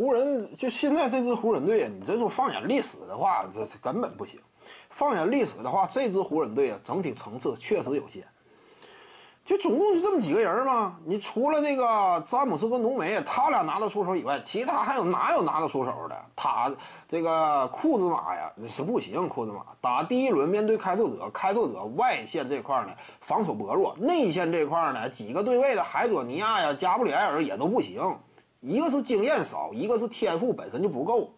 湖人就现在这支湖人队，你这说放眼历史的话，这是根本不行。放眼历史的话，这支湖人队啊，整体层次确实有限。就总共就这么几个人吗？你除了这个詹姆斯跟浓眉他俩拿得出手以外，其他还有哪有拿得出手的？他这个库兹马呀，那是不行。库兹马打第一轮面对开拓者，开拓者外线这块呢防守薄弱，内线这块呢几个对位的海佐尼亚呀、加布里埃尔也都不行。一个是经验少，一个是天赋本身就不够。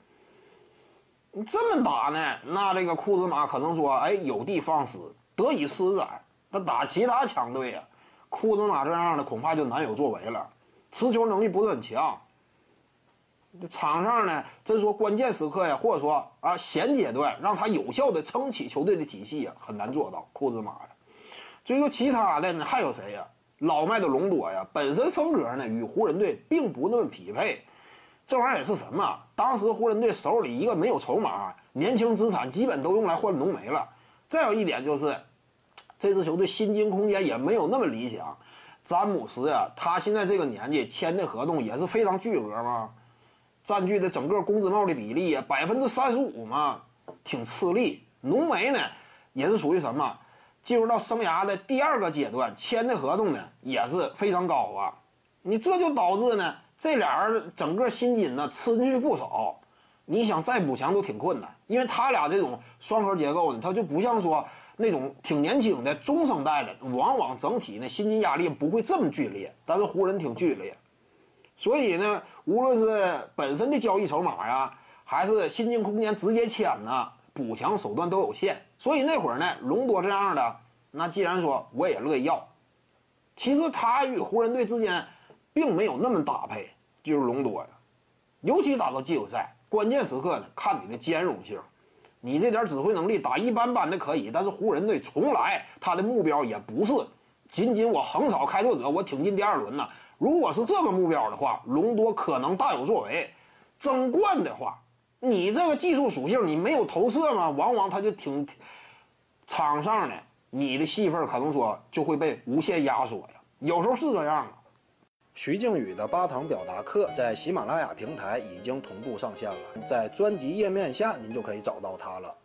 你这么打呢，那这个库兹马可能说，哎，有的放矢，得以施展。他打其他强队呀。库兹马这样的恐怕就难有作为了，持球能力不是很强。场上呢，真说关键时刻呀，或者说啊现阶段让他有效的撑起球队的体系呀，很难做到。库兹马呀，至于说其他的呢，还有谁呀？老迈的隆多呀，本身风格呢与湖人队并不那么匹配。这玩意儿也是什么？当时湖人队手里一个没有筹码，年轻资产基本都用来换浓眉了。再有一点就是。这支球队薪金空间也没有那么理想，詹姆斯呀，他现在这个年纪签的合同也是非常巨额嘛，占据的整个工资帽的比例呀百分之三十五嘛，挺吃力。浓眉呢，也是属于什么，进入到生涯的第二个阶段，签的合同呢也是非常高啊，你这就导致呢，这俩人整个薪金呢吃进去不少，你想再补强都挺困难，因为他俩这种双核结构呢，他就不像说。那种挺年轻的中生代的，往往整体呢薪金压力不会这么剧烈，但是湖人挺剧烈，所以呢，无论是本身的交易筹码呀，还是薪金空间直接签呢，补强手段都有限。所以那会儿呢，隆多这样的，那既然说我也乐意要，其实他与湖人队之间并没有那么搭配，就是隆多呀，尤其打到季后赛关键时刻呢，看你的兼容性。你这点指挥能力打一般般的可以，但是湖人队从来他的目标也不是仅仅我横扫开拓者，我挺进第二轮呢。如果是这个目标的话，隆多可能大有作为。争冠的话，你这个技术属性你没有投射嘛？往往他就挺场上的你的戏份可能说就会被无限压缩呀。有时候是这样的。徐静宇的八堂表达课在喜马拉雅平台已经同步上线了，在专辑页面下您就可以找到它了。